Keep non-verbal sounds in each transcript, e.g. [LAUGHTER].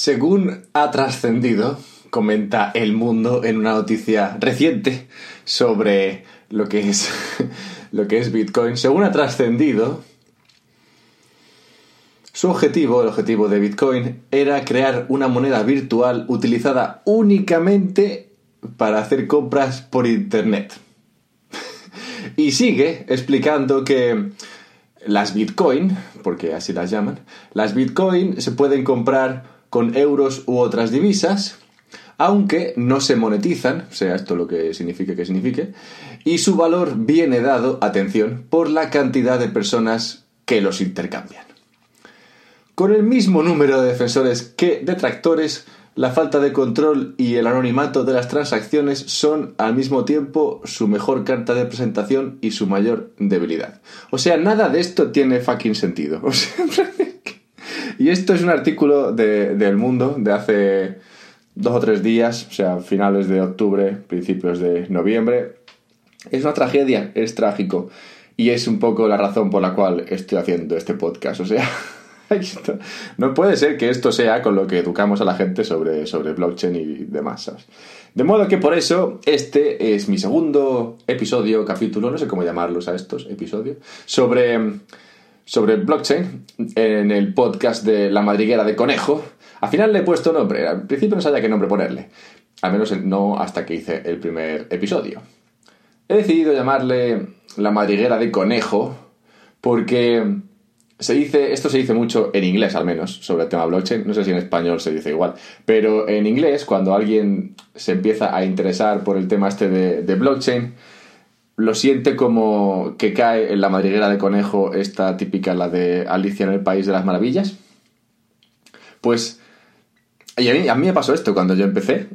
Según ha trascendido, comenta El Mundo en una noticia reciente sobre lo que es, [LAUGHS] lo que es Bitcoin, según ha trascendido, su objetivo, el objetivo de Bitcoin, era crear una moneda virtual utilizada únicamente para hacer compras por Internet. [LAUGHS] y sigue explicando que las Bitcoin, porque así las llaman, las Bitcoin se pueden comprar con euros u otras divisas, aunque no se monetizan, sea esto lo que signifique que signifique, y su valor viene dado, atención, por la cantidad de personas que los intercambian. Con el mismo número de defensores que detractores, la falta de control y el anonimato de las transacciones son al mismo tiempo su mejor carta de presentación y su mayor debilidad. O sea, nada de esto tiene fucking sentido. [LAUGHS] y esto es un artículo de, del Mundo de hace dos o tres días, o sea, finales de octubre, principios de noviembre. Es una tragedia, es trágico. Y es un poco la razón por la cual estoy haciendo este podcast. O sea, [LAUGHS] no puede ser que esto sea con lo que educamos a la gente sobre, sobre blockchain y demás, ¿sabes? De modo que por eso este es mi segundo episodio, capítulo, no sé cómo llamarlos a estos episodios, sobre sobre blockchain en el podcast de La Madriguera de Conejo. Al final le he puesto nombre, al principio no sabía qué nombre ponerle, al menos no hasta que hice el primer episodio. He decidido llamarle La Madriguera de Conejo porque se dice, esto se dice mucho en inglés al menos, sobre el tema blockchain, no sé si en español se dice igual, pero en inglés cuando alguien se empieza a interesar por el tema este de, de blockchain, lo siente como que cae en la madriguera de conejo esta típica, la de Alicia en el País de las Maravillas. Pues y a mí, a mí me pasó esto cuando yo empecé,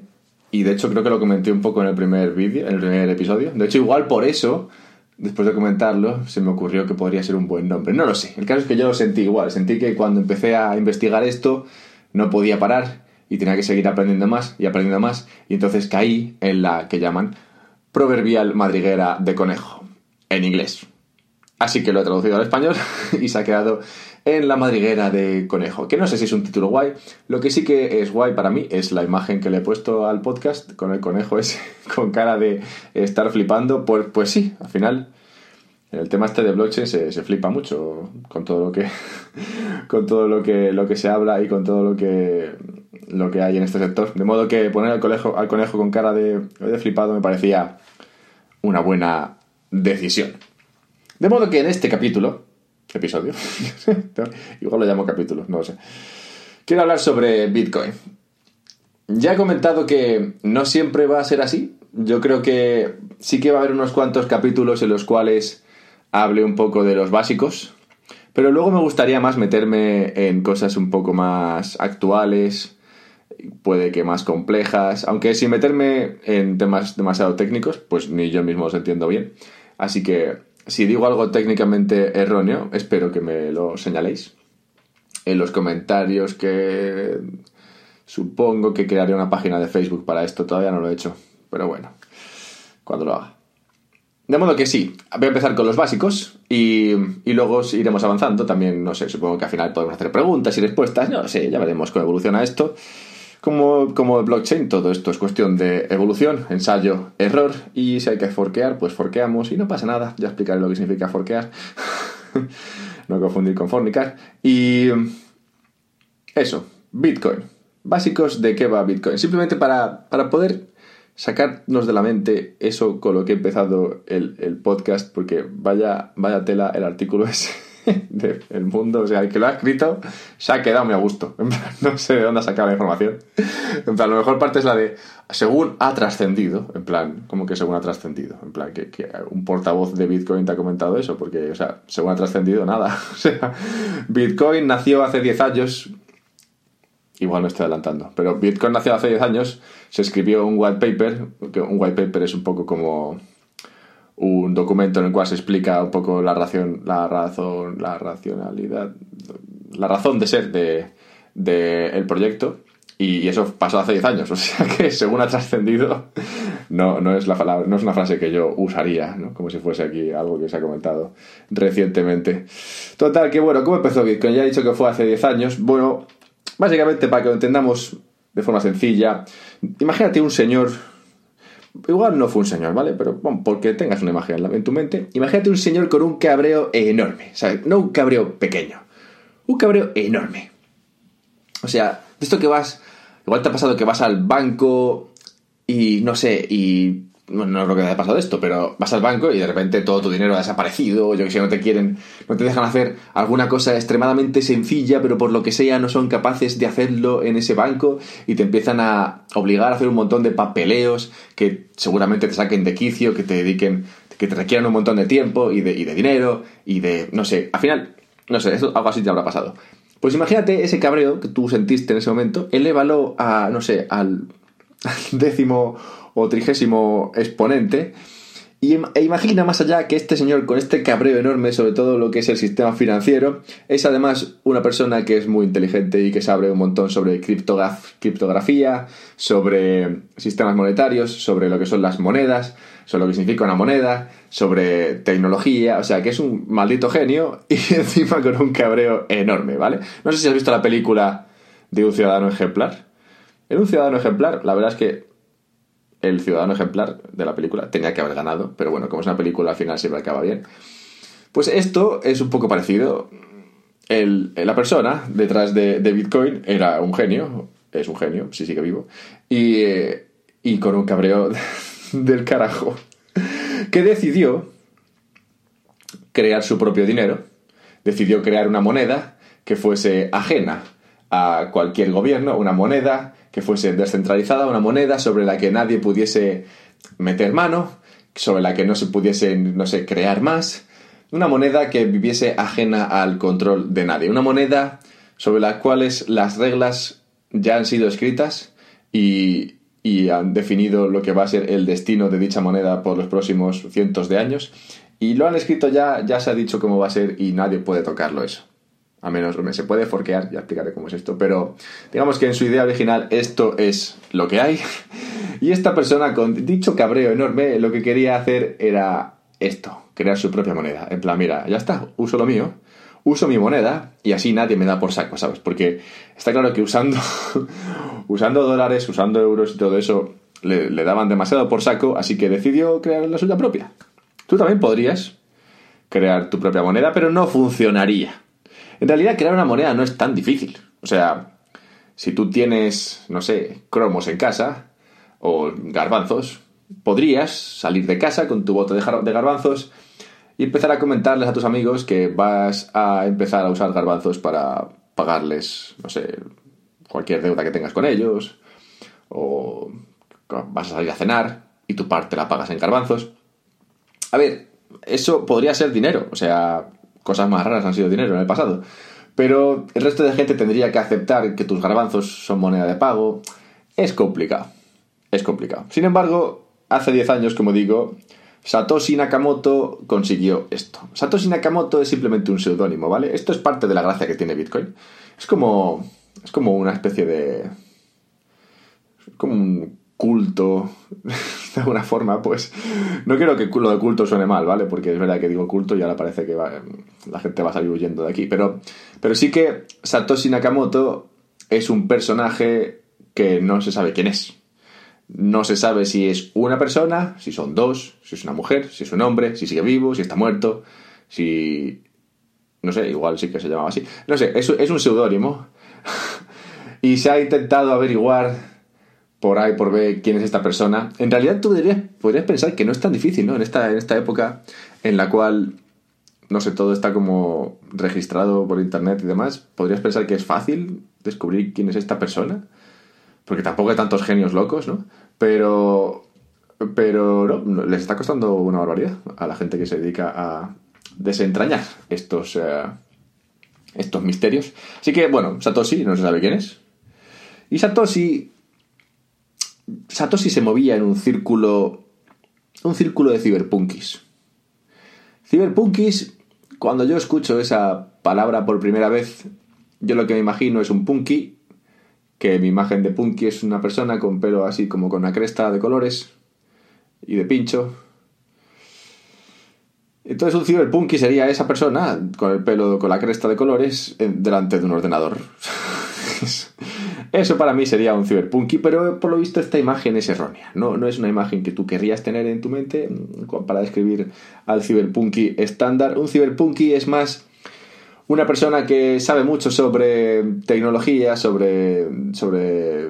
y de hecho creo que lo comenté un poco en el primer vídeo, en el primer episodio. De hecho, igual por eso, después de comentarlo, se me ocurrió que podría ser un buen nombre. No lo sé. El caso es que yo lo sentí igual. Sentí que cuando empecé a investigar esto, no podía parar y tenía que seguir aprendiendo más y aprendiendo más. Y entonces caí en la que llaman proverbial madriguera de conejo, en inglés. Así que lo he traducido al español [LAUGHS] y se ha quedado en la madriguera de conejo. Que no sé si es un título guay. Lo que sí que es guay para mí es la imagen que le he puesto al podcast con el conejo ese, [LAUGHS] con cara de estar flipando. Pues, pues sí, al final el tema este de blockchain se, se, flipa mucho con todo lo que [LAUGHS] con todo lo que lo que se habla y con todo lo que lo que hay en este sector de modo que poner al conejo al conejo con cara de, de flipado me parecía una buena decisión. De modo que en este capítulo episodio [LAUGHS] igual lo llamo capítulo no lo sé quiero hablar sobre bitcoin. Ya he comentado que no siempre va a ser así. Yo creo que sí que va a haber unos cuantos capítulos en los cuales hable un poco de los básicos, pero luego me gustaría más meterme en cosas un poco más actuales, puede que más complejas, aunque sin meterme en temas demasiado técnicos, pues ni yo mismo os entiendo bien. Así que si digo algo técnicamente erróneo, espero que me lo señaléis en los comentarios que supongo que crearé una página de Facebook para esto, todavía no lo he hecho, pero bueno, cuando lo haga. De modo que sí, voy a empezar con los básicos y, luego iremos avanzando. También, no sé, supongo que al final podemos hacer preguntas y respuestas. No sé, ya veremos cómo evoluciona esto. Como, como blockchain, todo esto es cuestión de evolución, ensayo, error. Y si hay que forquear, pues forqueamos y no pasa nada. Ya explicaré lo que significa forquear. [LAUGHS] no confundir con fornicar. Y eso, Bitcoin. Básicos de qué va Bitcoin. Simplemente para, para poder sacarnos de la mente eso con lo que he empezado el, podcast, porque vaya, vaya tela el artículo [LAUGHS] ese [LAUGHS] del mundo, o sea, el que lo ha escrito se ha quedado muy a gusto. [LAUGHS] no sé de dónde ha sacado la información. En plan, la mejor parte es la de según ha trascendido, en plan, como que según ha trascendido, en plan, que, un portavoz de Bitcoin te ha comentado eso, porque, o sea, según ha trascendido, nada. [LAUGHS] O sea, Bitcoin nació hace 10 años, igual me estoy adelantando, pero Bitcoin nació hace 10 años, se escribió un white paper, que un white paper es un poco como un documento en el cual se explica un poco la razón, la razón, la racionalidad, la razón de ser de, de proyecto. Y eso pasó hace 10 años, [LAUGHS] o sea que según ha trascendido, no, no, es la palabra, no es una frase que yo usaría, ¿no? como si fuese aquí algo que se ha comentado recientemente. Total, que bueno, ¿cómo empezó Bitcoin? Ya he dicho que fue hace 10 años. Bueno, básicamente, para que lo entendamos de forma sencilla, imagínate un señor. Igual no fue un señor, ¿vale? Pero bueno, porque tengas una imagen en tu mente. Imagínate un señor con un cabreo enorme, ¿sabes? No un cabreo pequeño, un cabreo enorme. O sea, de esto que vas. Igual te ha pasado que vas al banco y no sé, y no, creo que haya pasado esto, pero vas al banco y de repente todo tu dinero ha desaparecido, yo que sé, no te quieren, no te dejan hacer alguna cosa extremadamente sencilla, pero por lo que sea no son capaces de hacerlo en ese banco y te empiezan a obligar a hacer un montón de papeleos que seguramente te saquen de quicio, que te dediquen, que te requieran un montón de tiempo y de, y de dinero y de, no sé, al final, no sé, eso, algo así te habrá pasado. Pues imagínate ese cabreo que tú sentiste en ese momento, elévalo a, no sé, al [LAUGHS] décimo o trigésimo exponente. Y e imagina más allá que este señor con este cabreo enorme sobre todo lo que es el sistema financiero es además una persona que es muy inteligente y que sabe un montón sobre criptografía, sobre sistemas monetarios, sobre lo que son las monedas, sobre lo que significa una moneda, sobre tecnología, o sea que es un maldito genio [LAUGHS] y encima con un cabreo enorme, ¿vale? No sé si has visto la película de un ciudadano ejemplar. En un ciudadano ejemplar, la verdad es que el ciudadano ejemplar de la película tenía que haber ganado, pero bueno, como es una película al final siempre acaba bien. Pues esto es un poco parecido. El, la persona detrás de, Bitcoin era un genio, es un genio, si sigue vivo, y, eh, y con un cabreo [LAUGHS] del carajo, que decidió crear su propio dinero, decidió crear una moneda que fuese ajena a cualquier gobierno, una moneda que fuese descentralizada, una moneda sobre la que nadie pudiese meter mano, sobre la que no se pudiese, no sé, crear más, una moneda que viviese ajena al control de nadie, una moneda sobre las cuales las reglas ya han sido escritas y, y han definido lo que va a ser el destino de dicha moneda por los próximos cientos de años. Y lo han escrito ya, ya se ha dicho cómo va a ser y nadie puede tocarlo eso a menos se puede forquear, ya explicaré cómo es esto, pero digamos que en su idea original esto es lo que hay. Y esta persona con dicho cabreo enorme lo que quería hacer era esto, crear su propia moneda. En plan, mira, ya está, uso lo mío, uso mi moneda y así nadie me da por saco, ¿sabes? Porque está claro que usando, [LAUGHS] usando dólares, usando euros y todo eso, le daban demasiado por saco, así que decidió crear la suya propia. Tú también podrías crear tu propia moneda, pero no funcionaría. En realidad, crear una moneda no es tan difícil. O sea, si tú tienes, no sé, cromos en casa o garbanzos, podrías salir de casa con tu bote de garbanzos y empezar a comentarles a tus amigos que vas a empezar a usar garbanzos para pagarles, no sé, cualquier deuda que tengas con ellos, o vas a salir a cenar y tu parte la pagas en garbanzos. A ver, eso podría ser dinero, o sea, cosas más raras han sido dinero en el pasado. Pero el resto de gente tendría que aceptar que tus garbanzos son moneda de pago. Es complicado. Es complicado. Sin embargo, hace 10 años, como digo, Satoshi Nakamoto consiguió esto. Satoshi Nakamoto es simplemente un seudónimo, ¿vale? Esto es parte de la gracia que tiene Bitcoin. Es como. Es como una especie de. como un culto, [LAUGHS] de alguna forma, pues no quiero que lo de culto suene mal, ¿vale? Porque es verdad que digo culto y ahora parece que la gente va a salir huyendo de aquí. Pero, pero sí que Satoshi Nakamoto es un personaje que no se sabe quién es. No se sabe si es una persona, si son dos, si es una mujer, si es un hombre, si sigue vivo, si está muerto, si... No sé, igual sí que se llamaba así. No sé, es, es un seudónimo. [LAUGHS] y se ha intentado averiguar por A y por B quién es esta persona, en realidad tú podrías pensar que no es tan difícil, ¿no? En esta, en esta época en la cual, no sé, todo está como registrado por internet y demás, podrías pensar que es fácil descubrir quién es esta persona, porque tampoco hay tantos genios locos, ¿no? Pero, pero no, les está costando una barbaridad a la gente que se dedica a desentrañar estos, eh, estos misterios. Así que, bueno, Satoshi no se sabe quién es. Y Satoshi Satoshi se movía en un círculo. un círculo de ciberpunkis. Ciberpunkis, cuando yo escucho esa palabra por primera vez, yo lo que me imagino es un punky, que mi imagen de punky es una persona con pelo así como con una cresta de colores y de pincho. Entonces un ciberpunky sería esa persona con el pelo con la cresta de colores delante de un ordenador. [LAUGHS] Eso para mí sería un ciberpunky, pero por lo visto esta imagen es errónea. No, no es una imagen que tú querrías tener en tu mente mm, para describir al ciberpunky estándar. Un ciberpunky es más una persona que sabe mucho sobre tecnología, sobre, sobre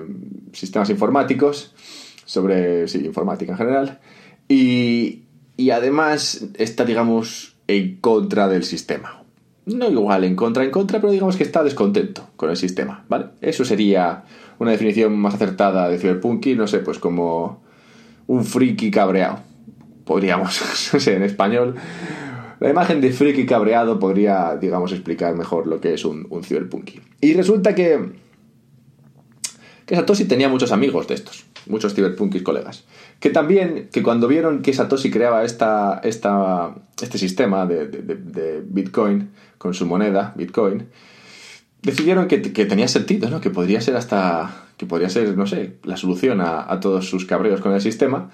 sistemas informáticos, sobre informática en general, y, y además está, digamos, en contra del sistema no igual en contra, en contra, pero digamos que está descontento con el sistema, ¿vale? Eso sería una definición más acertada de Cyberpunky, no sé, pues como un friki cabreado. Podríamos, [LAUGHS] no sé, en español. La imagen de friki cabreado podría, digamos, explicar mejor lo que es un, un Cyberpunky. Y resulta que, que Satoshi tenía muchos amigos de estos, muchos Cyberpunkys colegas. Que también, que cuando vieron que Satoshi creaba esta, esta, este sistema de, de, Bitcoin con su moneda, Bitcoin, decidieron que, que, tenía sentido, ¿no? Que podría ser hasta, que podría ser, no sé, la solución a, a todos sus cabreos con el sistema.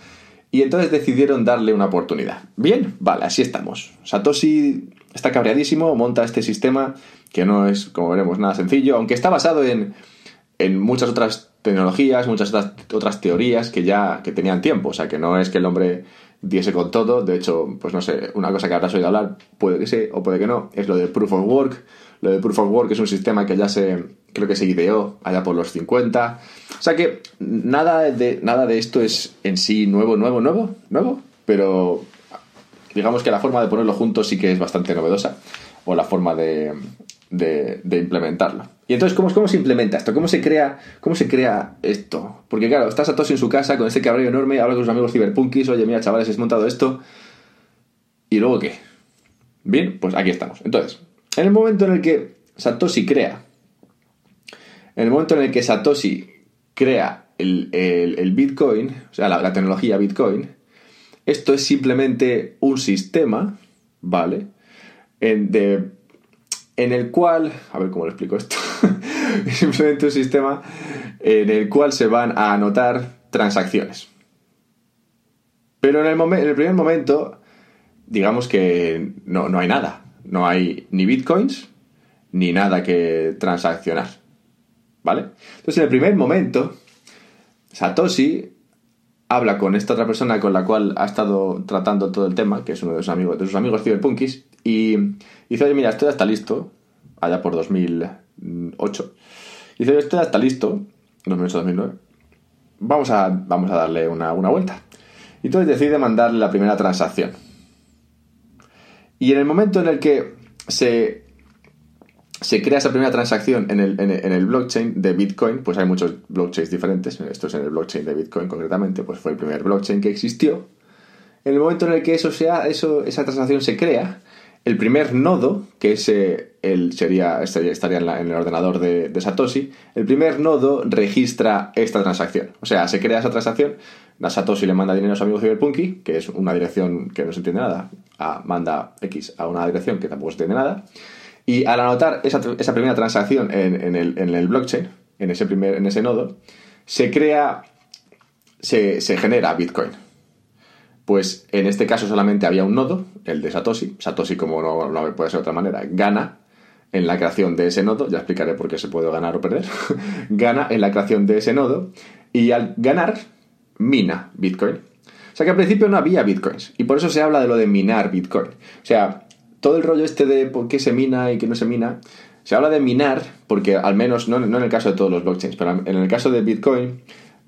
Y entonces decidieron darle una oportunidad. Bien, vale, así estamos. Satoshi está cabreadísimo, monta este sistema que no es, como veremos, nada sencillo, aunque está basado en, en muchas otras tecnologías, muchas otras, teorías que ya que tenían tiempo. O sea, que no es que el hombre diese con todo. De hecho, pues no sé, una cosa que habrás oído hablar, puede que sí o puede que no, es lo de Proof of Work. Lo de Proof of Work es un sistema que ya se, creo que se ideó allá por los 50. O sea que nada de, nada de esto es en sí nuevo, nuevo, nuevo, nuevo, pero digamos que la forma de ponerlo juntos sí que es bastante novedosa, o la forma de, de, implementarlo. Y entonces, ¿cómo, ¿cómo se implementa esto? ¿Cómo se crea, cómo se crea esto? Porque claro, estás Satoshi en su casa con este cabreo enorme, habla con sus amigos ciberpunkis, oye, mira, chavales, he montado esto. ¿Y luego qué? Bien, pues aquí estamos. Entonces, en el momento en el que Satoshi crea, en el momento en el que Satoshi crea el, Bitcoin, o sea, la, tecnología Bitcoin, esto es simplemente un sistema, ¿vale? En, de en el cual, a ver cómo lo explico esto, [LAUGHS] es [LAUGHS] simplemente un sistema en el cual se van a anotar transacciones. Pero en el, primer momento, digamos que no, no hay nada. No hay ni bitcoins ni nada que transaccionar. ¿Vale? Entonces, en el primer momento, Satoshi habla con esta otra persona con la cual ha estado tratando todo el tema, que es uno de sus amigos, de sus amigos cyberpunkis, y dice, oye, mira, esto ya está listo, allá por 2008. Dice, esto ya está listo, 2008-2009, vamos a, vamos a darle una, vuelta. Y entonces decide mandarle la primera transacción. Y en el momento en el que se, se crea esa primera transacción en el, en, el, blockchain de Bitcoin, pues hay muchos blockchains diferentes, esto es en el blockchain de Bitcoin concretamente, pues fue el primer blockchain que existió. En el momento en el que eso sea, eso, esa transacción se crea, el primer nodo, que el, sería, estaría en, el ordenador de, Satoshi, el primer nodo registra esta transacción. O sea, se crea esa transacción, la Satoshi le manda dinero a su amigo Cyberpunky, que es una dirección que no se entiende nada, manda X a una dirección que tampoco se entiende nada, y al anotar esa, primera transacción en, el, blockchain, en ese, primer, en ese nodo, se crea, se genera Bitcoin. Pues en este caso solamente había un nodo, el de Satoshi. Satoshi, como no, puede ser de otra manera, gana en la creación de ese nodo. Ya explicaré por qué se puede ganar o perder. [LAUGHS] gana en la creación de ese nodo y al ganar, mina Bitcoin. O sea que al principio no había Bitcoins y por eso se habla de lo de minar Bitcoin. O sea, todo el rollo este de por qué se mina y qué no se mina, se habla de minar porque al menos, no, no en el caso de todos los blockchains, pero en el caso de Bitcoin,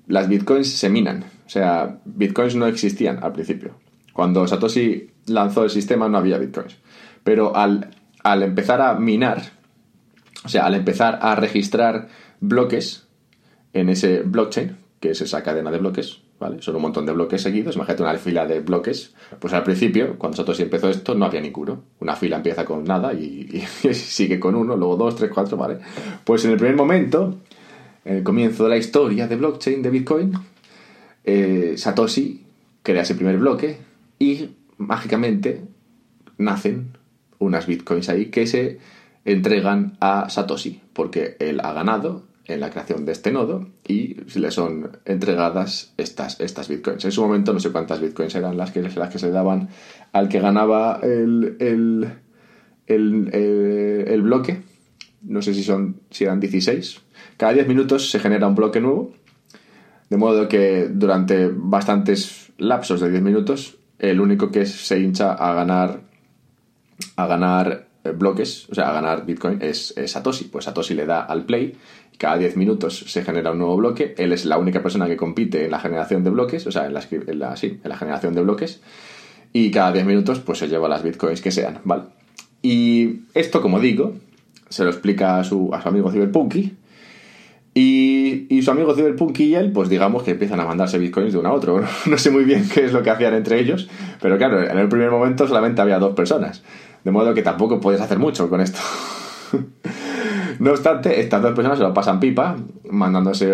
las Bitcoins se minan. Sea, bitcoins no existían al principio. Cuando Satoshi lanzó el sistema no había bitcoins. Pero al, empezar a minar, o sea, al empezar a registrar bloques en ese blockchain, que es esa cadena de bloques, ¿vale? Son un montón de bloques seguidos, imagínate una fila de bloques. Pues al principio, cuando Satoshi empezó esto, no había ninguno. Una fila empieza con nada y, [LAUGHS] y sigue con uno, luego dos, tres, cuatro, ¿vale? Pues en el primer momento, en el comienzo de la historia de blockchain de Bitcoin, eh, Satoshi crea ese primer bloque y mágicamente nacen unas bitcoins ahí que se entregan a Satoshi porque él ha ganado en la creación de este nodo y le son entregadas estas, estas bitcoins. En su momento no sé cuántas bitcoins eran las que, las que se daban al que ganaba el, el, el, el bloque, no sé si son si eran 16. Cada 10 minutos se genera un bloque nuevo, de modo que durante bastantes lapsos de 10 minutos, el único que se hincha a ganar a ganar eh, bloques, o sea, a ganar Bitcoin es, Satoshi. Pues Satoshi le da al play cada 10 minutos se genera un nuevo bloque. Él es la única persona que compite en la generación de bloques, o sea, en la, en la, sí, en la generación de bloques. Y cada 10 minutos pues se lleva las Bitcoins que sean, ¿vale? Y esto, como digo, se lo explica a su, a su amigo Cyberpunky. Y, y, su amigo Cyberpunky y él, pues digamos que empiezan a mandarse bitcoins de uno a otro. [LAUGHS] No sé muy bien qué es lo que hacían entre ellos, pero claro, en el primer momento solamente había dos personas. De modo que tampoco puedes hacer mucho con esto. [LAUGHS] no obstante, estas dos personas se lo pasan pipa, mandándose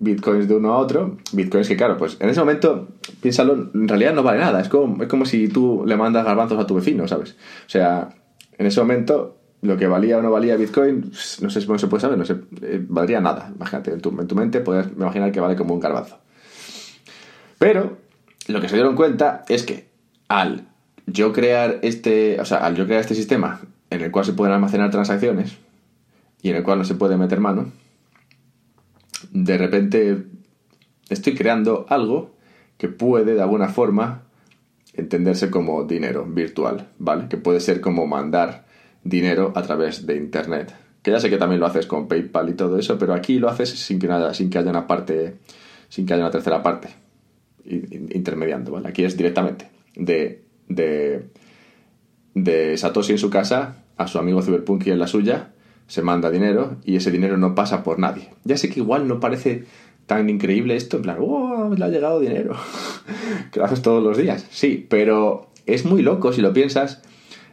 bitcoins de uno a otro. Bitcoins que, claro, pues en ese momento, piénsalo, en realidad no vale nada. Es como, es como si tú le mandas garbanzos a tu vecino, ¿sabes? O sea, en ese momento, lo que valía o no valía Bitcoin, no sé si se puede saber, no sé, eh, valdría nada. Imagínate, en tu, en tu mente puedes imaginar que vale como un garbanzo. Pero lo que se dieron cuenta es que al yo crear este, o sea, al yo crear este sistema en el cual se pueden almacenar transacciones y en el cual no se puede meter mano, de repente estoy creando algo que puede de alguna forma entenderse como dinero virtual, ¿vale? Que puede ser como mandar dinero a través de internet. Que ya sé que también lo haces con PayPal y todo eso, pero aquí lo haces sin que nada, sin que haya una parte, sin que haya una tercera parte intermediando, ¿vale? Aquí es directamente de de, de Satoshi en su casa a su amigo Cyberpunk en la suya, se manda dinero y ese dinero no pasa por nadie. Ya sé que igual no parece tan increíble esto, en plan, ¡oh! Le ha llegado dinero. [LAUGHS] que lo haces todos los días. Sí, pero es muy loco si lo piensas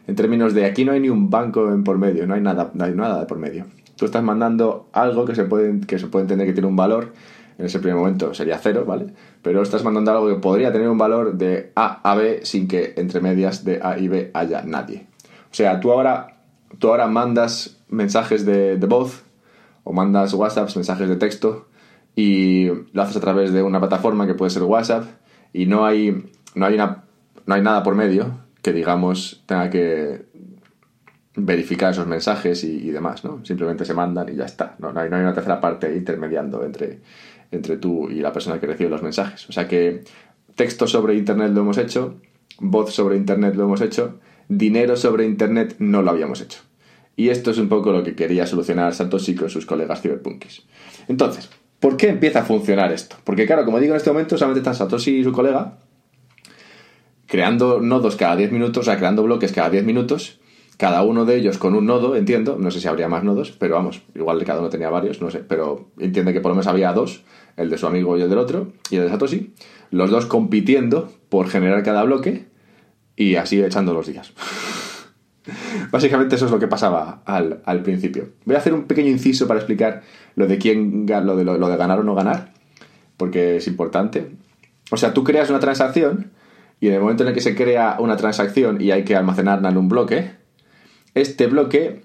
en términos de aquí no hay ni un banco en por medio, no hay nada, no hay nada de por medio. Tú estás mandando algo que se puede, que se puede entender que tiene un valor en ese primer momento sería cero, ¿vale? Pero estás mandando algo que podría tener un valor de A a B sin que entre medias de A y B haya nadie. O sea, tú ahora, tú ahora mandas mensajes de, de voz o mandas WhatsApps, mensajes de texto y lo haces a través de una plataforma que puede ser WhatsApp y no hay, no hay, una, no hay nada por medio que digamos tenga que verificar esos mensajes y, demás, ¿no? Simplemente se mandan y ya está. No, hay, una tercera parte intermediando entre, entre tú y la persona que recibe los mensajes. O sea que texto sobre Internet lo hemos hecho, voz sobre Internet lo hemos hecho, dinero sobre Internet no lo habíamos hecho. Y esto es un poco lo que quería solucionar Satoshi con sus colegas ciberpunkies. Entonces, ¿por qué empieza a funcionar esto? Porque claro, como digo en este momento, solamente están Satoshi y su colega creando nodos cada 10 minutos, o sea, creando bloques cada 10 minutos, cada uno de ellos con un nodo, entiendo, no sé si habría más nodos, pero vamos, igual cada uno tenía varios, no sé, pero entiende que por lo menos había dos, el de su amigo y el del otro, y el de Satoshi, los dos compitiendo por generar cada bloque y así echando los días. [LAUGHS] Básicamente eso es lo que pasaba al, principio. Voy a hacer un pequeño inciso para explicar lo de quién lo de, lo de ganar o no ganar, porque es importante. O sea, tú creas una transacción y en el momento en el que se crea una transacción y hay que almacenarla en un bloque, este bloque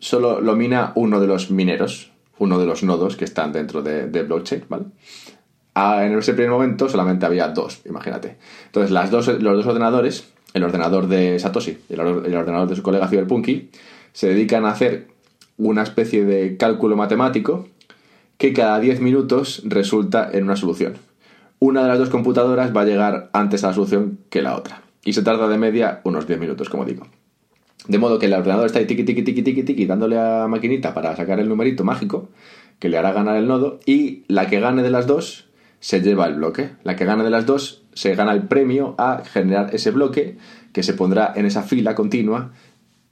solo lo mina uno de los mineros, uno de los nodos que están dentro de, blockchain, ¿vale? Ah, en ese primer momento solamente había dos, imagínate. Entonces, dos, los dos ordenadores, el ordenador de Satoshi y el, ordenador de su colega Cyberpunky, se dedican a hacer una especie de cálculo matemático que cada 10 minutos resulta en una solución. Una de las dos computadoras va a llegar antes a la solución que la otra. Y se tarda de media unos 10 minutos, como digo. De modo que el ordenador está ahí tiqui, tiqui, tiqui, tiqui, tiqui, dándole a maquinita para sacar el numerito mágico que le hará ganar el nodo y la que gane de las dos se lleva el bloque. La que gane de las dos se gana el premio a generar ese bloque que se pondrá en esa fila continua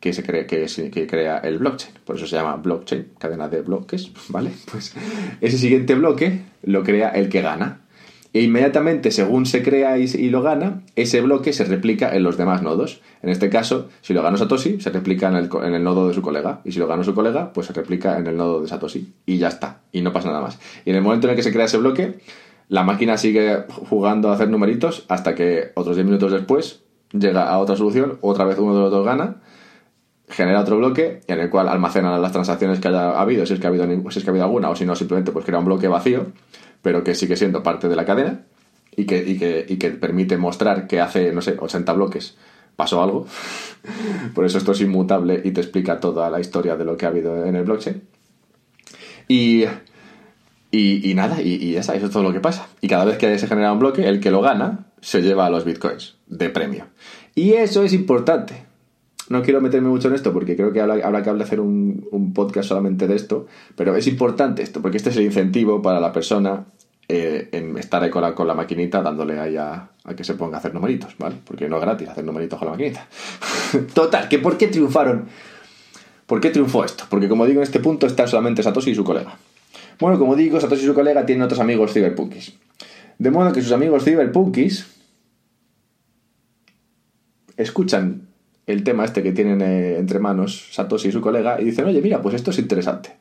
que se que, que crea el blockchain. Por eso se llama blockchain, cadena de bloques, ¿vale? [LAUGHS] Pues ese siguiente bloque lo crea el que gana. E inmediatamente, según se crea y, lo gana, ese bloque se replica en los demás nodos. En este caso, si lo ganó Satoshi, se replica en el, nodo de su colega. Y si lo ganó su colega, pues se replica en el nodo de Satoshi. Y ya está. Y no pasa nada más. Y en el momento en el que se crea ese bloque, la máquina sigue jugando a hacer numeritos hasta que otros 10 minutos después llega a otra solución, otra vez uno de los dos gana, genera otro bloque en el cual almacena las transacciones que haya habido, si es que ha habido, si es que ha habido alguna, o si no, simplemente pues crea un bloque vacío pero que sigue siendo parte de la cadena y que, y que, y que permite mostrar que hace, no sé, 80 bloques pasó algo. [LAUGHS] Por eso esto es inmutable y te explica toda la historia de lo que ha habido en el blockchain. Y, y, nada, y, eso es todo lo que pasa. Y cada vez que se genera un bloque, el que lo gana se lleva a los bitcoins de premio. Y eso es importante. No quiero meterme mucho en esto porque creo que habrá, que hacer un, podcast solamente de esto, pero es importante esto porque este es el incentivo para la persona eh, en estar ahí con la, con la, maquinita dándole ahí a, a, que se ponga a hacer numeritos, ¿vale? Porque no es gratis hacer numeritos con la maquinita. [LAUGHS] Total, que ¿por qué triunfaron? ¿Por qué triunfó esto? Porque como digo, en este punto está solamente Satoshi y su colega. Bueno, como digo, Satoshi y su colega tienen otros amigos ciberpunkis. De modo que sus amigos ciberpunkis escuchan el tema este que tienen eh, entre manos Satoshi y su colega y dicen, oye, mira, pues esto es interesante.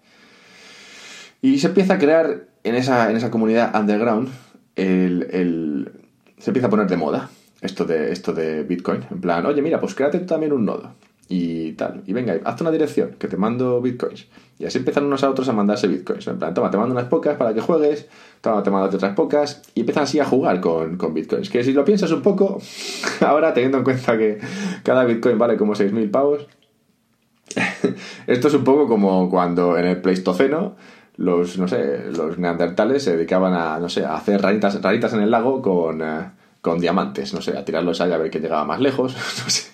Y se empieza a crear en esa, en esa comunidad underground, el, se empieza a poner de moda esto de, esto de Bitcoin. En plan, oye, mira, pues créate también un nodo y tal. Y venga, hazte una dirección, que te mando bitcoins. Y así empiezan unos a otros a mandarse bitcoins. En plan, toma, te mando unas pocas para que juegues, toma, te mando otras pocas. Y empiezan así a jugar con, con bitcoins. Que si lo piensas un poco, [LAUGHS] ahora teniendo en cuenta que cada bitcoin vale como 6.000 pavos, [LAUGHS] esto es un poco como cuando en el Pleistoceno los, no sé, los neandertales se dedicaban a, no sé, a hacer raritas en el lago con, eh, con diamantes, no sé, a tirarlos ahí a ver quién llegaba más lejos, [LAUGHS] no sé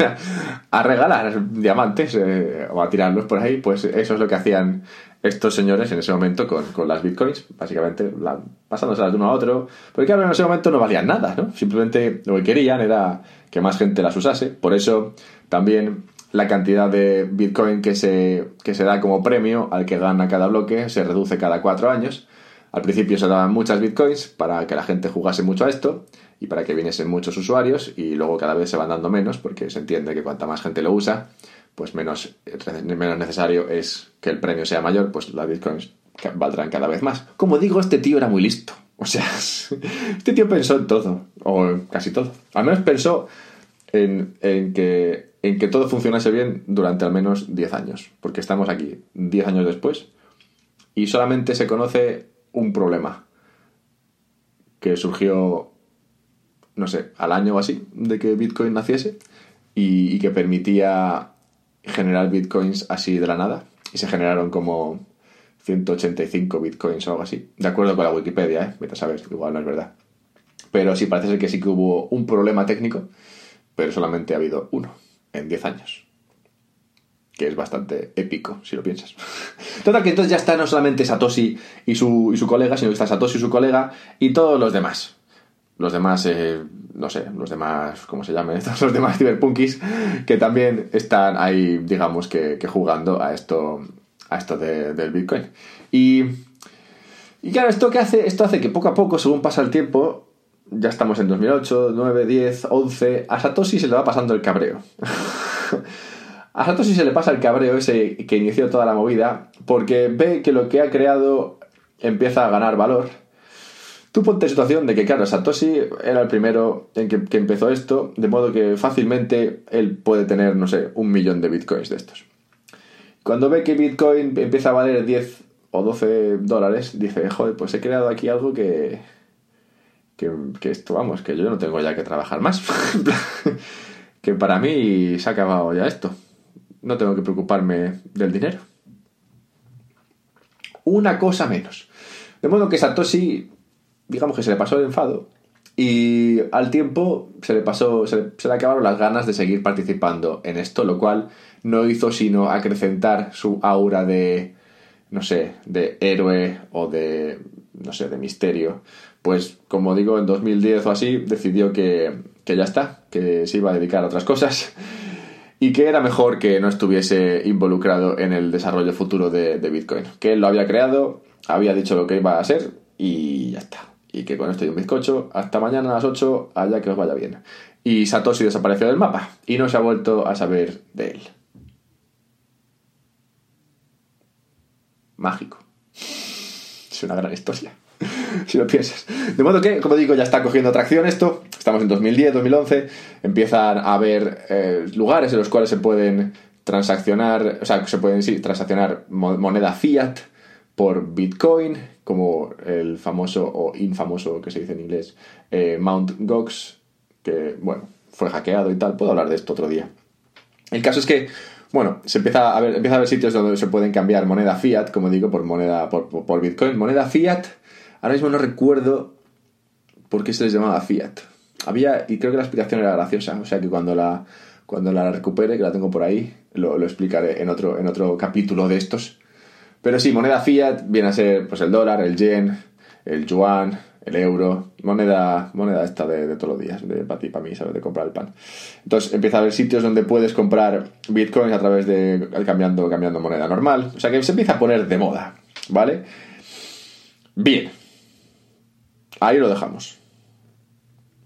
[LAUGHS] a regalar diamantes eh, o a tirarlos por ahí, pues eso es lo que hacían estos señores en ese momento con, con las bitcoins, básicamente la, pasándoselas de uno a otro, porque claro, en ese momento no valían nada, ¿no? Simplemente lo que querían era que más gente las usase, por eso también la cantidad de bitcoin que se, que se da como premio al que gana cada bloque se reduce cada cuatro años. Al principio se daban muchas bitcoins para que la gente jugase mucho a esto, y para que viniesen muchos usuarios y luego cada vez se van dando menos porque se entiende que cuanta más gente lo usa, pues menos, menos necesario es que el premio sea mayor, pues las bitcoins valdrán cada vez más. Como digo, este tío era muy listo. O sea, [LAUGHS] este tío pensó en todo, o casi todo. Al menos pensó en, en, que, en que todo funcionase bien durante al menos 10 años, porque estamos aquí 10 años después y solamente se conoce un problema que surgió no sé, al año o así de que Bitcoin naciese y, que permitía generar Bitcoins así de la nada. Y se generaron como 185 Bitcoins o algo así. De acuerdo con la Wikipedia, ¿eh? Vete a saber, igual no es verdad. Pero sí, parece ser que sí que hubo un problema técnico, pero solamente ha habido uno en 10 años. Que es bastante épico, si lo piensas. Total, que entonces ya está no solamente Satoshi y su, y su colega, sino que está Satoshi y su colega y todos los demás los demás, eh, no sé, los demás, ¿cómo se llaman [LAUGHS] estos? Los demás ciberpunkis que también están ahí, digamos que, jugando a esto, a esto del Bitcoin. Y, y claro, ¿esto qué hace? Esto hace que poco a poco, según pasa el tiempo, ya estamos en 2008, 9, 10, 11, a Satoshi se le va pasando el cabreo. [LAUGHS] a Satoshi se le pasa el cabreo ese que inició toda la movida porque ve que lo que ha creado empieza a ganar valor Tú ponte situación de que, claro, Satoshi era el primero en que, empezó esto, de modo que fácilmente él puede tener, no sé, un millón de bitcoins de estos. Cuando ve que Bitcoin empieza a valer 10 o 12 dólares, dice, joder, pues he creado aquí algo que, que esto, vamos, que yo no tengo ya que trabajar más. [LAUGHS] que para mí se ha acabado ya esto. No tengo que preocuparme del dinero. Una cosa menos. De modo que Satoshi digamos que se le pasó el enfado y al tiempo se le pasó, se le, acabaron las ganas de seguir participando en esto, lo cual no hizo sino acrecentar su aura de, no sé, de héroe o de, no sé, de misterio. Pues como digo, en 2010 o así decidió que, que ya está, que se iba a dedicar a otras cosas y que era mejor que no estuviese involucrado en el desarrollo futuro de, Bitcoin. Que él lo había creado, había dicho lo que iba a ser y ya está y que con esto hay un bizcocho. Hasta mañana a las 8, allá que os vaya bien. Y Satoshi desapareció del mapa y no se ha vuelto a saber de él. Mágico. Es una gran historia, [LAUGHS] si lo piensas. De modo que, como digo, ya está cogiendo atracción esto. Estamos en 2010, 2011. Empiezan a haber eh, lugares en los cuales se pueden transaccionar, o sea, se pueden transaccionar moneda fiat por Bitcoin, como el famoso o infamoso que se dice en inglés eh, Mount Gox, que, bueno, fue hackeado y tal. Puedo hablar de esto otro día. El caso es que, bueno, se empieza a ver, empieza a haber sitios donde se pueden cambiar moneda fiat, como digo, por moneda, por, por Bitcoin. Moneda fiat, ahora mismo no recuerdo por qué se les llamaba fiat. Había, y creo que la explicación era graciosa, o sea que cuando la, cuando la recupere, que la tengo por ahí, lo, explicaré en otro, en otro capítulo de estos. Pero sí, moneda fiat viene a ser pues el dólar, el yen, el yuan, el euro, moneda, moneda esta de, todos los días, de, para ti, para mí, ¿sabes? De comprar el pan. Entonces empieza a haber sitios donde puedes comprar bitcoins a través de cambiando, cambiando moneda normal. O sea que se empieza a poner de moda, ¿vale? Bien. Ahí lo dejamos.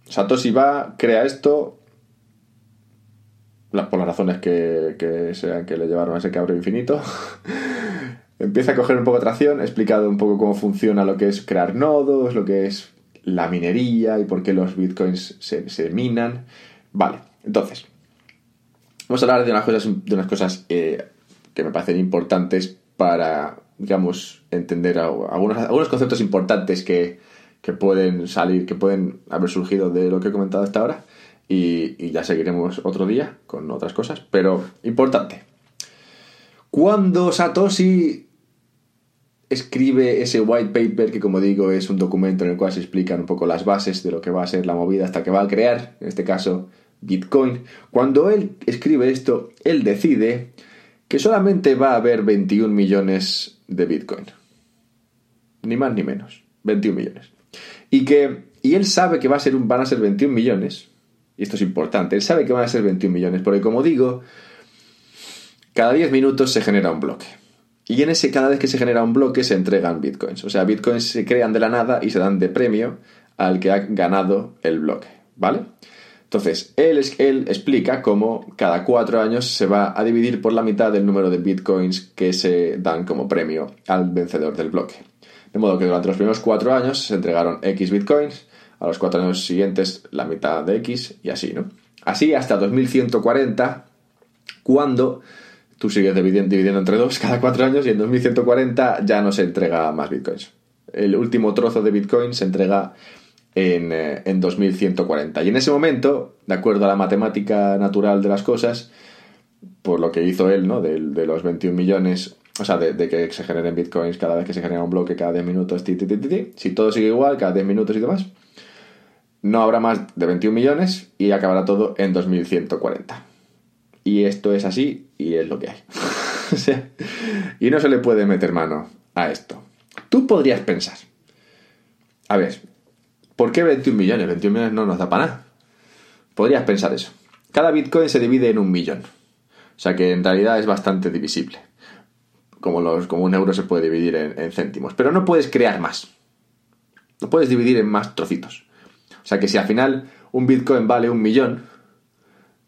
Satoshi va, crea esto, por las razones que, sean que le llevaron a ese cabro infinito. [LAUGHS] empieza a coger un poco de tracción, he explicado un poco cómo funciona lo que es crear nodos, lo que es la minería y por qué los bitcoins se, minan. Vale, entonces, vamos a hablar de unas cosas, de unas cosas eh, que me parecen importantes para, digamos, entender algunos, algunos conceptos importantes que, que pueden salir, que pueden haber surgido de lo que he comentado hasta ahora. Y, y, ya seguiremos otro día con otras cosas, pero importante. Cuando Satoshi escribe ese white paper, que como digo es un documento en el cual se explican un poco las bases de lo que va a ser la movida hasta que va a crear, en este caso Bitcoin, cuando él escribe esto, él decide que solamente va a haber 21 millones de Bitcoin. Ni más ni menos. 21 millones. Y que y él sabe que va a ser van a ser 21 millones, y esto es importante, él sabe que van a ser 21 millones, porque como digo, cada 10 minutos se genera un bloque. Y en ese, cada vez que se genera un bloque, se entregan bitcoins. O sea, bitcoins se crean de la nada y se dan de premio al que ha ganado el bloque. ¿Vale? Entonces, él, él explica cómo cada cuatro años se va a dividir por la mitad el número de bitcoins que se dan como premio al vencedor del bloque. De modo que durante los primeros cuatro años se entregaron X bitcoins, a los cuatro años siguientes la mitad de X y así, ¿no? Así hasta 2140, cuando tú sigues dividiendo, entre dos cada cuatro años y en 2140 ya no se entrega más bitcoins. El último trozo de bitcoin se entrega en, eh, en 2140. Y en ese momento, de acuerdo a la matemática natural de las cosas, por lo que hizo él, ¿no? De, los 21 millones, o sea, de, que se generen bitcoins cada vez que se genera un bloque, cada 10 minutos, si todo sigue igual, cada 10 minutos y demás, no habrá más de 21 millones y acabará todo en 2140. Y esto es así y es lo que hay. [LAUGHS] y no se le puede meter mano a esto. Tú podrías pensar, a ver, ¿por qué 21 millones? 21 millones no nos da para nada. Podrías pensar eso. Cada Bitcoin se divide en un millón. O sea que en realidad es bastante divisible. Como, los, como un euro se puede dividir en, en céntimos. Pero no puedes crear más. No puedes dividir en más trocitos. O sea que si al final un Bitcoin vale un millón,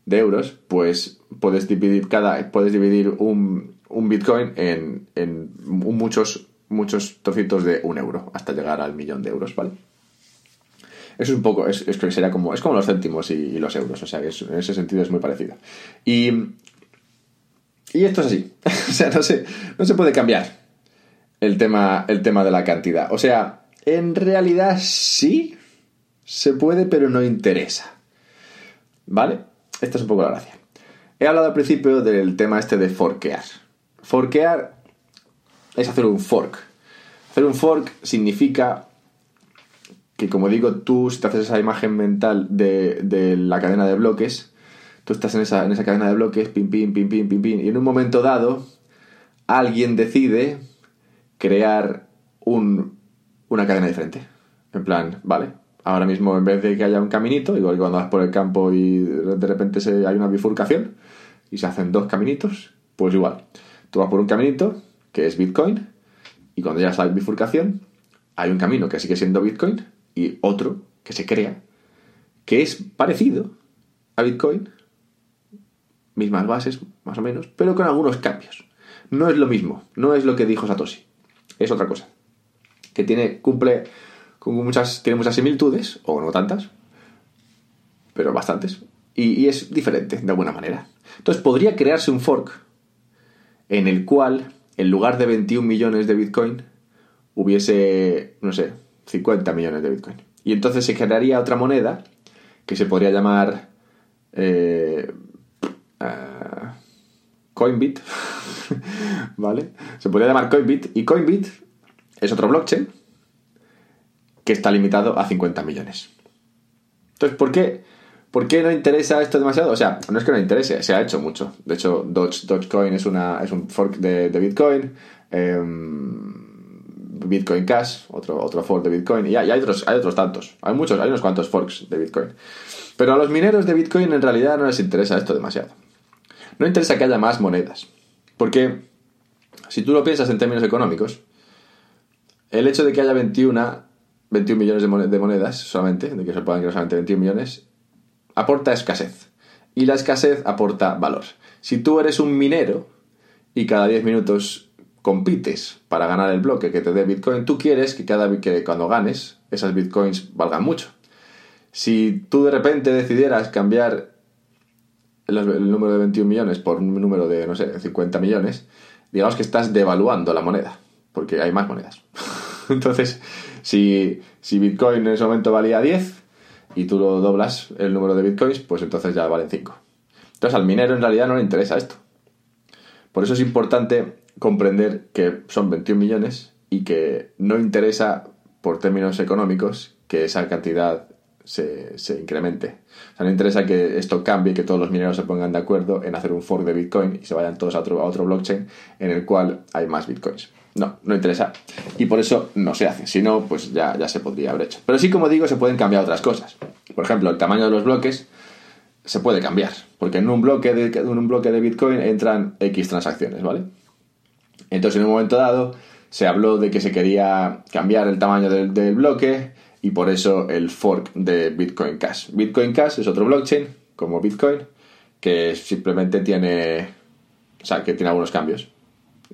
de euros, pues puedes dividir cada puedes dividir un, un Bitcoin en, en, muchos muchos trocitos de un euro hasta llegar al millón de euros, ¿vale? Eso es un poco, es, es, sería como, es como los céntimos y, los euros, o sea que en ese sentido es muy parecido. Y, y esto es así, [LAUGHS] o sea, no se, no se puede cambiar el tema, el tema de la cantidad. O sea, en realidad sí se puede, pero no interesa. ¿Vale? esta es un poco la gracia. He hablado al principio del tema este de forkear. Forkear es hacer un fork. Hacer un fork significa que, como digo, tú si te haces esa imagen mental de, la cadena de bloques, tú estás en esa, en esa cadena de bloques, pim, pim, pim, pim, pim, pim, y en un momento dado alguien decide crear un, una cadena diferente. En plan, vale, Ahora mismo, en vez de que haya un caminito, igual que cuando vas por el campo y de repente se, hay una bifurcación y se hacen dos caminitos, pues igual. Tú vas por un caminito, que es Bitcoin, y cuando llegas a la bifurcación, hay un camino que sigue siendo Bitcoin y otro que se crea, que es parecido a Bitcoin, mismas bases, más o menos, pero con algunos cambios. No es lo mismo, no es lo que dijo Satoshi, es otra cosa. Que tiene, cumple muchas, tiene muchas similitudes, o no tantas, pero bastantes, y, es diferente de alguna manera. Entonces podría crearse un fork en el cual, en lugar de 21 millones de Bitcoin, hubiese, no sé, 50 millones de Bitcoin. Y entonces se crearía otra moneda que se podría llamar eh, eh, Coinbit, [LAUGHS] ¿vale? Se podría llamar Coinbit y Coinbit es otro blockchain que está limitado a 50 millones. Entonces, ¿por qué, ¿por qué no interesa esto demasiado? O sea, no es que no interese, se ha hecho mucho. De hecho, Dogecoin es, una, es un fork de, Bitcoin. Em, Bitcoin Cash, otro, otro fork de Bitcoin. Y hay, otros, hay otros tantos. Hay muchos, hay unos cuantos forks de Bitcoin. Pero a los mineros de Bitcoin en realidad no les interesa esto demasiado. No interesa que haya más monedas. Porque si tú lo piensas en términos económicos, el hecho de que haya 21, 21 millones de monedas solamente, de que se puedan crear solamente 21 millones, aporta escasez. Y la escasez aporta valor. Si tú eres un minero y cada 10 minutos compites para ganar el bloque que te dé Bitcoin, tú quieres que, cada, que cuando ganes esas Bitcoins valgan mucho. Si tú de repente decidieras cambiar el, número de 21 millones por un número de, no sé, 50 millones, digamos que estás devaluando la moneda, porque hay más monedas. [LAUGHS] Entonces, si, si Bitcoin en ese momento valía 10 y tú lo doblas el número de Bitcoins, pues entonces ya valen 5. Entonces al minero en realidad no le interesa esto. Por eso es importante comprender que son 21 millones y que no interesa por términos económicos que esa cantidad se, se, incremente. O sea, no interesa que esto cambie, que todos los mineros se pongan de acuerdo en hacer un fork de Bitcoin y se vayan todos a otro, a otro blockchain en el cual hay más Bitcoins. No, no interesa. Y por eso no se hace. Si no, pues ya, ya se podría haber hecho. Pero sí, como digo, se pueden cambiar otras cosas. Por ejemplo, el tamaño de los bloques se puede cambiar. Porque en un bloque de, en un bloque de Bitcoin entran X transacciones, ¿vale? Entonces, en un momento dado, se habló de que se quería cambiar el tamaño del, bloque y por eso el fork de Bitcoin Cash. Bitcoin Cash es otro blockchain, como Bitcoin, que simplemente tiene, o sea, que tiene algunos cambios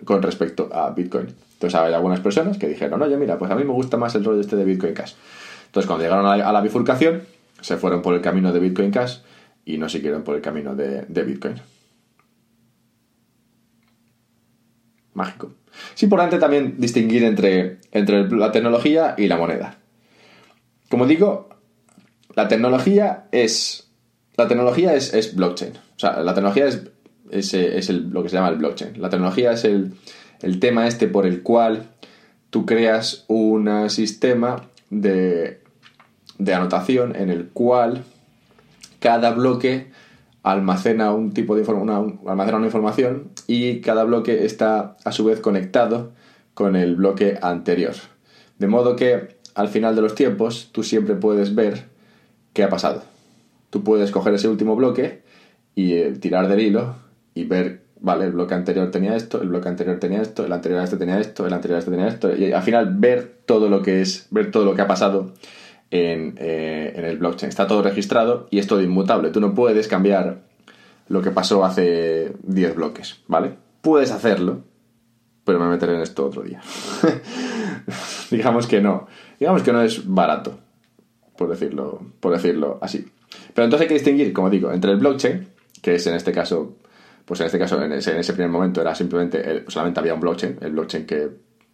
con respecto a Bitcoin. Entonces hay algunas personas que dijeron, oye, mira, pues a mí me gusta más el rollo este de Bitcoin Cash. Entonces cuando llegaron a la, bifurcación, se fueron por el camino de Bitcoin Cash y no siguieron por el camino de Bitcoin. mágico. Es importante también distinguir entre, entre la tecnología y la moneda. Como digo, la tecnología es. La tecnología es, blockchain. O sea, la tecnología es, es, lo que se llama el blockchain. La tecnología es el, el tema este por el cual tú creas un sistema de, de anotación en el cual cada bloque almacena un tipo de una, almacena una información y cada bloque está a su vez conectado con el bloque anterior. De modo que al final de los tiempos tú siempre puedes ver qué ha pasado. Tú puedes coger ese último bloque y eh, tirar del hilo y ver, vale, el bloque anterior tenía esto, el bloque anterior tenía esto, el anterior a este tenía esto, el anterior a este tenía esto, y al final ver todo lo que es, ver todo lo que ha pasado eh, en, el blockchain. Está todo registrado y es todo inmutable. Tú no puedes cambiar lo que pasó hace 10 bloques, ¿vale? Puedes hacerlo, pero me meteré en esto otro día. [LAUGHS] Digamos que no. Digamos que no es barato, por decirlo, por decirlo así. Pero entonces hay que distinguir, como digo, entre el blockchain, que es en este caso, pues en este caso, en ese, primer momento era simplemente, solamente había un blockchain, el blockchain que,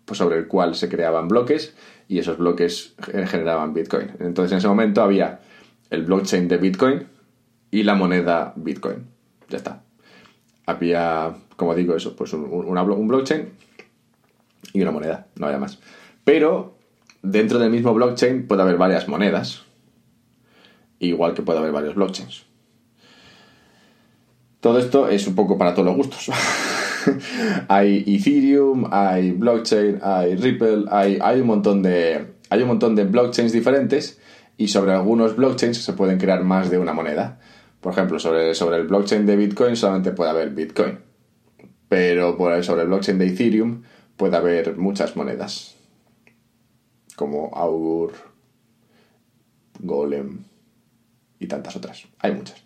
pues sobre el cual se creaban bloques, y esos bloques generaban Bitcoin. Entonces en ese momento había el blockchain de Bitcoin y la moneda Bitcoin. Ya está. Había, como digo, eso, pues un, un blockchain y una moneda, no había más. Pero dentro del mismo blockchain puede haber varias monedas, igual que puede haber varios blockchains. Todo esto es un poco para todos los gustos. [LAUGHS] hay Ethereum, hay blockchain, hay Ripple, hay, hay, un montón de, hay un montón de blockchains diferentes y sobre algunos blockchains se pueden crear más de una moneda. Por ejemplo, sobre, sobre el blockchain de Bitcoin solamente puede haber Bitcoin. Pero sobre el blockchain de Ethereum puede haber muchas monedas. Como Augur, Golem y tantas otras. Hay muchas.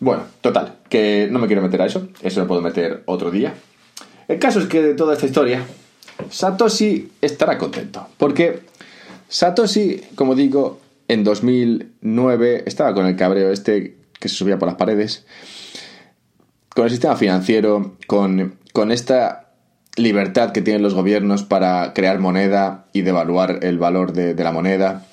Bueno, total, que no me quiero meter a eso. Eso lo puedo meter otro día. El caso es que de toda esta historia, Satoshi estará contento. Porque Satoshi, como digo, en 2009 estaba con el cabreo este que se subía por las paredes, con el sistema financiero, con, con esta libertad que tienen los gobiernos para crear moneda y devaluar el valor de, la moneda.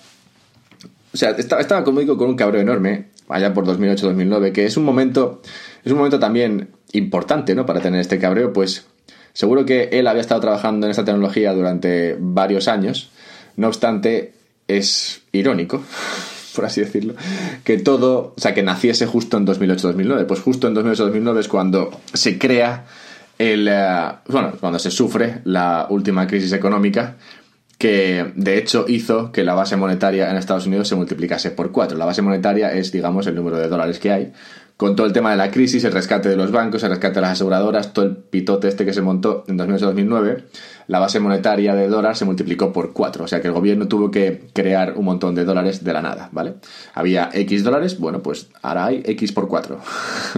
O sea, estaba, estaba, como digo, con un cabreo enorme allá por 2008-2009, que es un momento, es un momento también importante, ¿no? Para tener este cabreo, pues seguro que él había estado trabajando en esta tecnología durante varios años, no obstante, es irónico, por así decirlo, que todo, o sea, que naciese justo en 2008-2009, pues justo en 2008-2009 es cuando se crea el, eh, bueno, cuando se sufre la última crisis económica que de hecho hizo que la base monetaria en Estados Unidos se multiplicase por cuatro. La base monetaria es, digamos, el número de dólares que hay. Con todo el tema de la crisis, el rescate de los bancos, el rescate de las aseguradoras, todo el pitote este que se montó en 2008-2009, la base monetaria de dólar se multiplicó por cuatro. O sea que el gobierno tuvo que crear un montón de dólares de la nada, ¿vale? Había X dólares, bueno, pues ahora hay X por cuatro.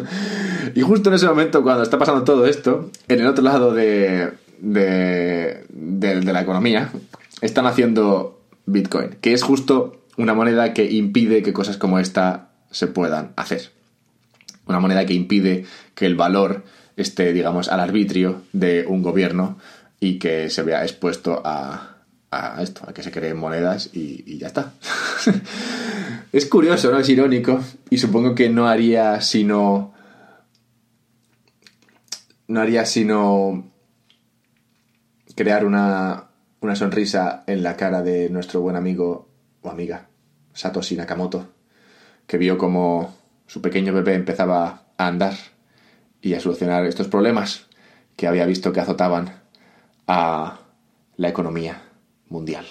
[LAUGHS] y justo en ese momento, cuando está pasando todo esto, en el otro lado de, de la economía, están haciendo Bitcoin, que es justo una moneda que impide que cosas como esta se puedan hacer. Una moneda que impide que el valor esté, digamos, al arbitrio de un gobierno y que se vea expuesto a, esto, a que se creen monedas y, y ya está. [LAUGHS] es curioso, ¿no? Es irónico y supongo que no haría sino... No haría sino crear una, una sonrisa en la cara de nuestro buen amigo o amiga, Satoshi Nakamoto, que vio como su pequeño bebé empezaba a andar y a solucionar estos problemas que había visto que azotaban a la economía mundial.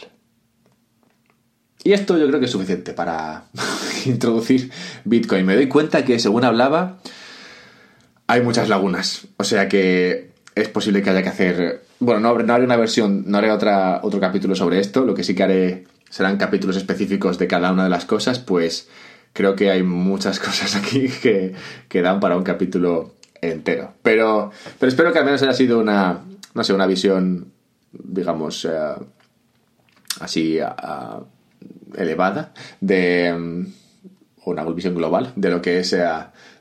Y esto yo creo que es suficiente para [LAUGHS] introducir Bitcoin. Me doy cuenta que según hablaba hay muchas lagunas. O sea que es posible que haya que hacer bueno, no, haré una versión, no haré otra, otro capítulo sobre esto, lo que sí que haré serán capítulos específicos de cada una de las cosas, pues creo que hay muchas [LAUGHS] cosas aquí que, que dan para un capítulo entero. Pero, pero espero que al menos haya sido una, no sé, una visión, digamos, eh, así elevada de mm, una visión global de lo que es eh,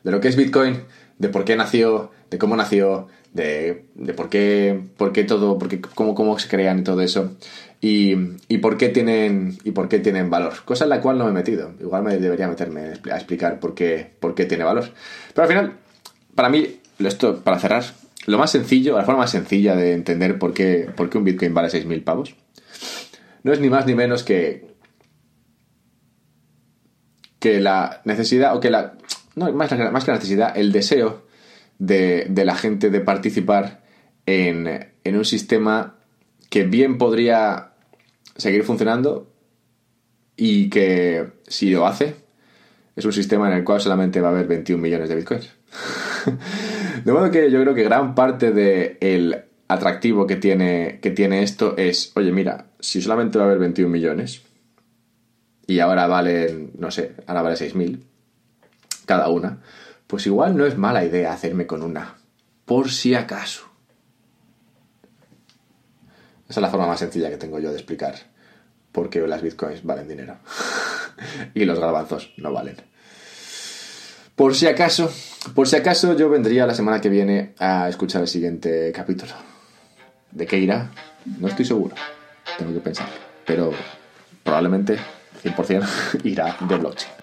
de lo que es Bitcoin, de por qué nació, de cómo nació, de, de por qué, por qué todo, por qué, cómo, cómo se crean y todo eso. Y, y, por qué tienen y por qué tienen valor. Cosa en la cual no me he metido. Igual me debería meterme a explicar por qué, por qué tiene valor. Pero al final, para mí, esto, para cerrar, lo más sencillo, la forma más sencilla de entender por qué, por qué un Bitcoin vale 6.000 pavos, no es ni más ni menos que que la necesidad, o que la... No, más, que la necesidad, el deseo de, la gente de participar en, en un sistema que bien podría seguir funcionando y que si lo hace es un sistema en el cual solamente va a haber 21 millones de bitcoins. [LAUGHS] de modo que yo creo que gran parte del atractivo que tiene, que tiene esto es, oye, mira, si solamente va a haber 21 millones y ahora valen, no sé, ahora vale 6.000 cada una, pues igual no es mala idea hacerme con una, por si acaso. Esa es la forma más sencilla que tengo yo de explicar por qué las bitcoins valen dinero [LAUGHS] y los garbanzos no valen. Por si acaso, por si acaso yo vendría la semana que viene a escuchar el siguiente capítulo. ¿De qué irá? No estoy seguro. Tengo que pensar. Pero probablemente 100% [LAUGHS] irá de blockchain.